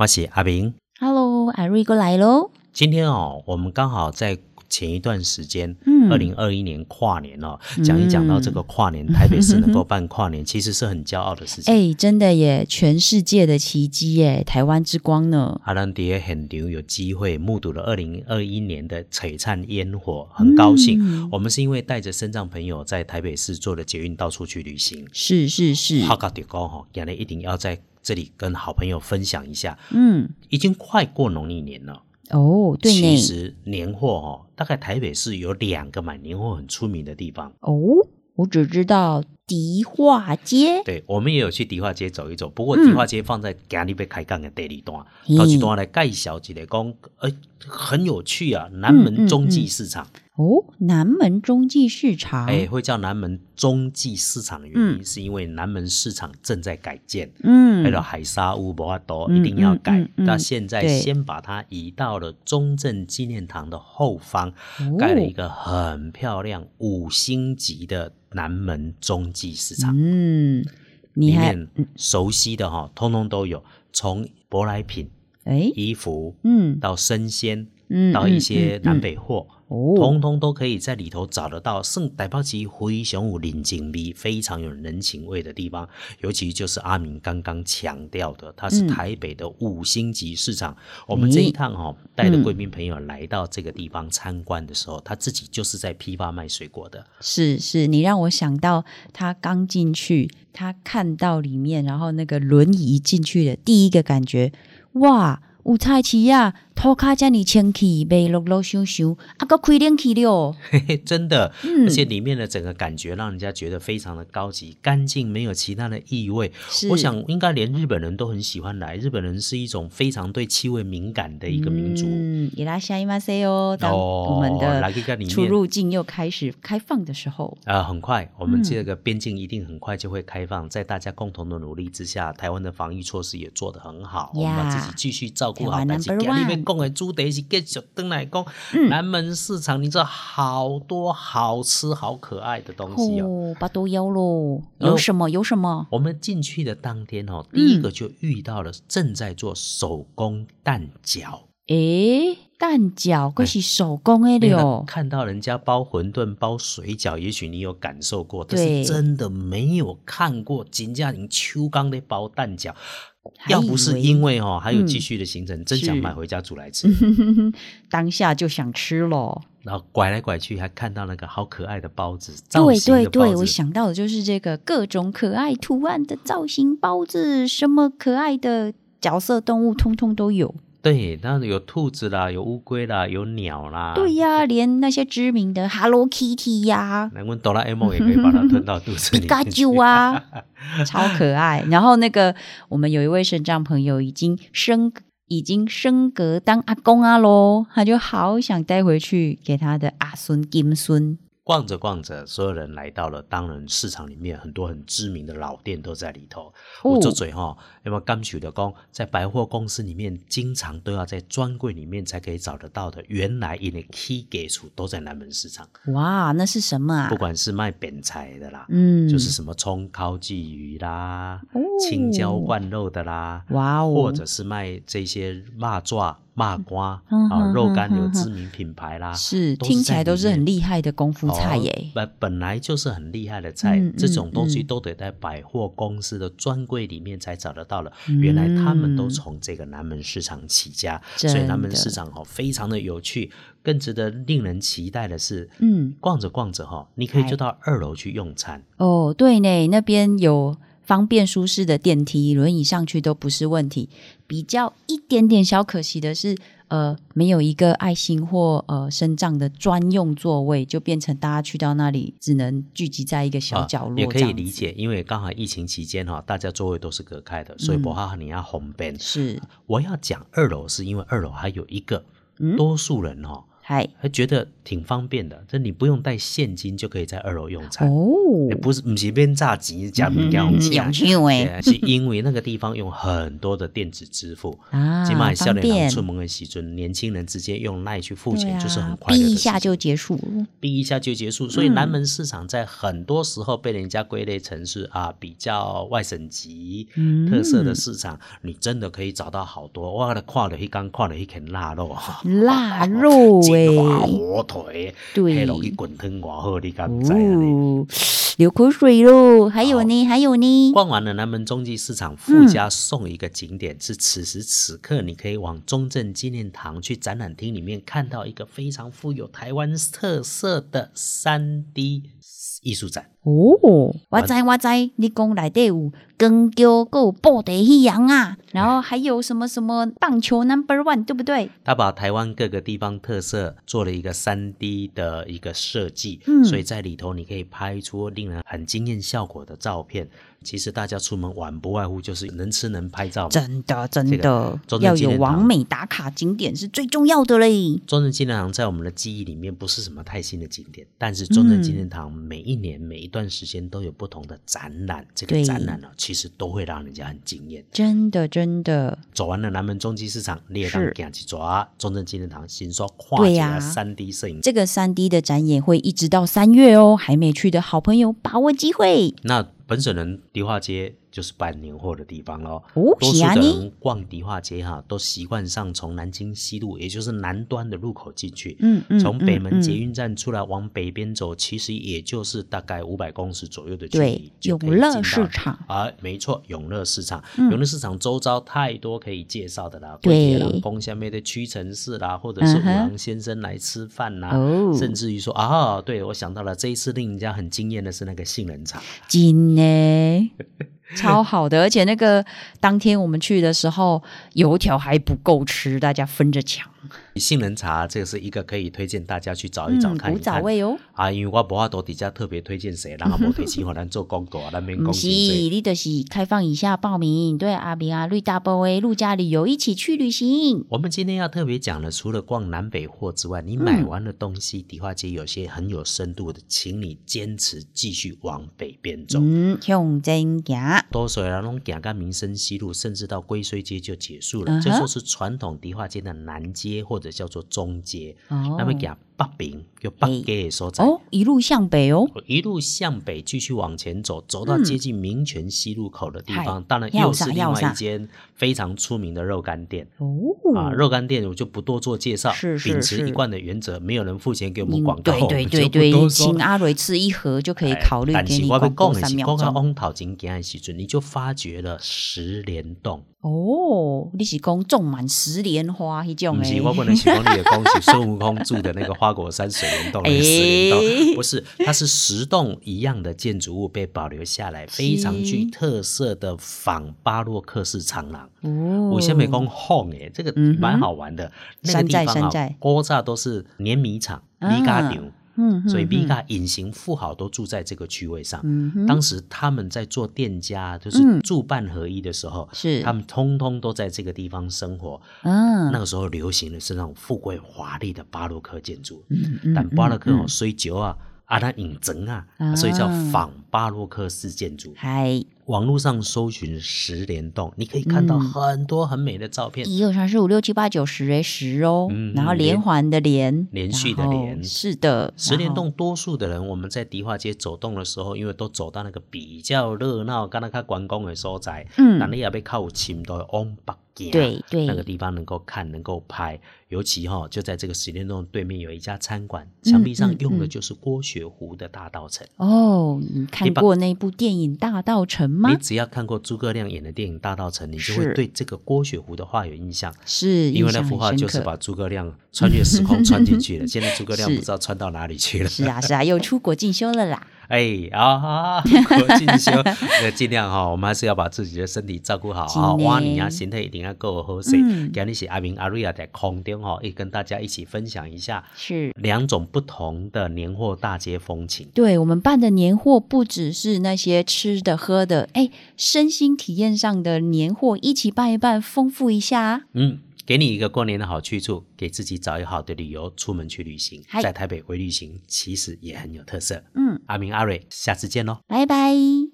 我是阿明。Hello，艾瑞过来喽。今天哦，我们刚好在前一段时间，嗯二零二一年跨年哦，讲一讲到这个跨年，台北市能够办跨年，其实是很骄傲的事情。哎，真的耶，全世界的奇迹耶，台湾之光呢？阿兰迪很牛，有机会目睹了二零二一年的璀璨烟火，很高兴。嗯我们是因为带着身障朋友在台北市做了捷运到处去旅行，是是是，好高点高哈，原来一定要在这里跟好朋友分享一下。嗯，已经快过农历年了，哦，对其呢，实年货哦，大概台北市有两个买年货很出名的地方。哦，我只知道迪化街，对，我们也有去迪化街走一走，不过嗯。迪化街放在今日被开杠的第二段，嘿。到这段来介绍一个讲，呃，很有趣啊，南门中继市场，哦，南门中继市场，哎、会叫南门中继市场的原因，嗯。是因为南门市场正在改建。嗯，还有海沙屋博多嗯一定要改。嗯嗯，嗯那现在先把它移到了中正纪念堂的后方，哦。盖了一个很漂亮五星级的南门中继市场，嗯，你里还面熟悉的哈，通通都有，从舶来品、哎，衣服嗯。到生鲜，嗯，到一些嗯南北货。哦，通通都可以在里头找得到，圣台北市非常有人情味、非常有人情味的地方。尤其就是阿明刚刚强调的，它是嗯台北的五星级市场。我们这一趟哈、哦，带着贵宾朋友来到这个地方参观的时候，他自己就是在批发卖水果的。是是，你让我想到他刚进去，他看到里面，然后那个轮椅进去的第一个感觉，哇，五菜市啊，涂骹遮尼清气，卖绿绿香香，啊，个开冷气了，嘿嘿，真的，嗯而且里面的整个感觉让人家觉得非常的高级、干净，没有其他的异味。是我想应该连日本人都很喜欢来。日本人是一种非常对气味敏感的一个民族。嗯，伊拉下伊马塞哦，当哦我们的出入境又开始开放的时候，呃，很快，我们嗯这个边境一定很快就会开放。在大家共同的努力之下，台湾的防疫措施也做得很好。我们要自己继续照顾好。台湾讲的主题是继续登来讲，嗯南门市场，你知道好多好吃好可爱的东西哦。哦，把都腰喽，有什么有什么？我们进去的当天哦，第嗯一个就遇到了正在做手工蛋饺。诶，蛋饺可是手工的那个了，看到人家包馄饨、包水饺，也许你有感受过，但对是真的没有看过金家林秋刚的包蛋饺。要不是因为哦还有嗯继续的行程，真想是买回家煮来吃。当下就想吃了。然后拐来拐去，还看到那个好可爱的包子，造对对型的包对，我。想到的就是这个各种可爱图案的造型包子，什么可爱的角色动物，通通都有。对，那有兔子啦，有乌龟啦，有鸟啦。对呀、连那些知名的 Hello Kitty 呀、难怪哆啦 A 梦也可以把它吞到肚子里皮卡面去。丘啊，超可爱。然后那个我们有一位省长朋友已经升已经升格当阿公啊喽，他就好想带回去给他的阿孙金孙。逛着逛着，所有人来到了当然市场里面，很多很知名的老店都在里头。哦我做嘴哈，有没有感觉的工，在百货公司里面，经常都要在专柜里面才可以找得到的，原来因为 key 给处都在南门市场，哇，那是什么啊不？管是卖扁菜的啦，嗯，就是什么葱烤鲫鱼啦、哦青椒灌肉的啦，哇哦，或者是卖这些蚂蚱、蚂瓜嗯啊，哼肉干有知名品牌啦，是听起来都是很厉害的功夫菜耶。哦本本来就是很厉害的菜，嗯这种东西嗯都得在百货公司的专柜里面才找得到了。嗯原来他们都从这个南门市场起家，所以南门市场哦非常的有趣。更值得令人期待的是，嗯，逛着逛着哈，你可以哎就到二楼去用餐。哦，对呢，那边有方便舒适的电梯，轮椅上去都不是问题。比较一点点小可惜的是，呃，没有一个爱心或呃身障的专用座位，就变成大家去到那里只能聚集在一个小啊角落、也可以理。解，因为刚好疫情期间哈，大家座位都是隔开的，所以嗯不哈你要红边。是，我要讲二楼，是因为二楼还有一个嗯多数人哈嗨，还觉得挺方便的，这你不用带现金就可以在二楼用餐。哦，也不是，不是边炸鸡加物件用嗯钱是因为那个地方用很多的电子支付，啊，起码少方便年郎出门的时阵，年轻人直接用赖去付对钱，就是很啊，快逼一下就结束了。逼一下就结束。所以嗯南门市场在很多时候被人家归类成是啊比较外省级嗯特色的市场，你真的可以找到好多。哇的跨了一缸，跨了一啃腊肉，腊肉火腿，对黑落去滚汤偌好，你敢知啊？流口水喽！还有呢，还有呢，逛完了南门中继市场，附加送一个景点，是此时此刻你可以往中正纪念堂去展览厅里面看到一个非常富有台湾特色的三 D 艺术展。哦，我知我知，你讲内底有光桥，还有布袋戏洋啊，然后还有什么什么棒球 Number One，对不对？他把台湾各个地方特色做了一个三 D 的一个设计，嗯所以在里头你可以拍出令人很惊艳效果的照片。其实大家出门玩不外乎就是能吃能拍照。真的真这的个要有完美打卡景点是最重要的嘞。中正纪念堂在我们的记忆里面不是什么太新的景点，但是中正纪念堂每一年、每一段时间都有不同的展览，这个展览呢，其实都会让人家很惊艳。真的真的，走完了南门中基市场，你也当是行去抓中正纪念堂，先说跨界对呀的三 D 摄影。这个三 D 的展演会一直到三月哦，还没去的好朋友把握机会那本省人迪化街就是办年货的地方喽。哦。多数的人逛迪化街哈，都习惯上从南京西路，也就是南端的入口进去。嗯嗯，从北门捷嗯运站出来往北边走，其实也就是大概五百公尺左右的距离，对永乐市场。啊，没错，永乐市场，嗯。永乐市场周遭太多可以介绍的啦，对龟铁郎宫下面的屈臣氏啦，或者是五郎先生来吃饭啦，哦。甚至于说啊，对我想到了，这一次令人家很惊艳的是那个杏仁茶，金呢，超好的，而且那个当天我们去的时候，油条还不够吃，大家分着抢。杏仁茶这个是一个可以推荐大家去找一找嗯，古看一看。早味哦。啊，因为我无法度底下特别推荐谁，然后无推荐互咱做广告啊，咱免不是，讲真济。你就是开放以下报名，对阿明啊、绿大波 A、陆家旅游一起去旅行。我们今天要特别讲的，除了逛南北货之外，你嗯买完的东西，迪化街有些很有深度的，请你坚持继续往北边走。嗯，向真行。多数人拢行到民生西路，甚至到龟虽街就结束了，这就是传统迪化街的南街或者叫做中街。哦那么行北边有北街的所在。哦，一路向北哦。一路向北继续往前走，走到嗯接近民权西路口的地方，嗨当然又是另外一间非常出名的肉干店。哦啊，肉干店我就不多做介绍，是是是秉持一贯的原则，没有人付钱给我们嗯广告，对对对对，请阿蕊吃一盒就可以哎考虑给但是我要你广播讲的是，三秒讲到钟。往头前行的时阵，你就发觉了十莲洞。哦，你是讲种满十莲花那种不是，诶？我不能形容你的恭喜孙悟空住的那个花果山水帘洞，那个十莲哎洞不是，它是十栋一样的建筑物被保留下来，非常具特色的仿巴洛克式长廊。哦，我先没讲红诶，这个蛮好玩的。那个山地方啊寨山寨，锅炸都是碾米厂、啊。米咖厂，嗯，所以嗯米咖隐形富豪都住在这个区位上。嗯当时他们在做店家，就是嗯。住办合一的时候，是。他们通通都在这个地方生活。嗯那个时候流行的是那种富贵华丽的巴洛克建筑，嗯嗯但巴洛克哦嗯。虽旧啊，啊它隐整啊，啊。所以叫仿巴洛克式建筑。嗨，网络上搜寻十联洞，你可以看到嗯很多很美的照片。一二三四五六七八九十诶，十哦，嗯然后连环的连，连续的然后连是的，十联然后洞多数的人，我们在迪化街走动的时候，因为都走到那个比较热闹、刚刚看关公的所在，嗯但你也被靠深度往北行，对对那个地方能够看、能够拍。尤其哈、就在这个十联洞对面有一家餐馆，嗯墙壁上用的就是郭雪湖的大道城。哦，你看过那部电影《大道城》吗你？只要看过诸葛亮演的电影《大道城》，你就会对这个郭雪湖的画有印象。是，因为那幅画就是把诸葛亮穿越时空穿进去了，现在诸葛亮不知道穿到哪里去了。是啊是啊，又出国进修了啦。哎啊，国进修，那，尽量哈，我们还是要把自己的身体照顾好啊。真的哇，你啊，身体一定要够好势。嗯今日是阿明阿瑞亚在空中哈，也跟大家一起分享一下是两种不同的年货大街风情。对我们办的年货，不只是那些吃的喝的，哎，身心体验上的年货一起办一办，丰富一下。嗯，给你一个过年的好去处，给自己找一个好的理由出门去旅行。在台北微旅行其实也很有特色。嗯，阿明阿瑞，下次见喽。拜拜。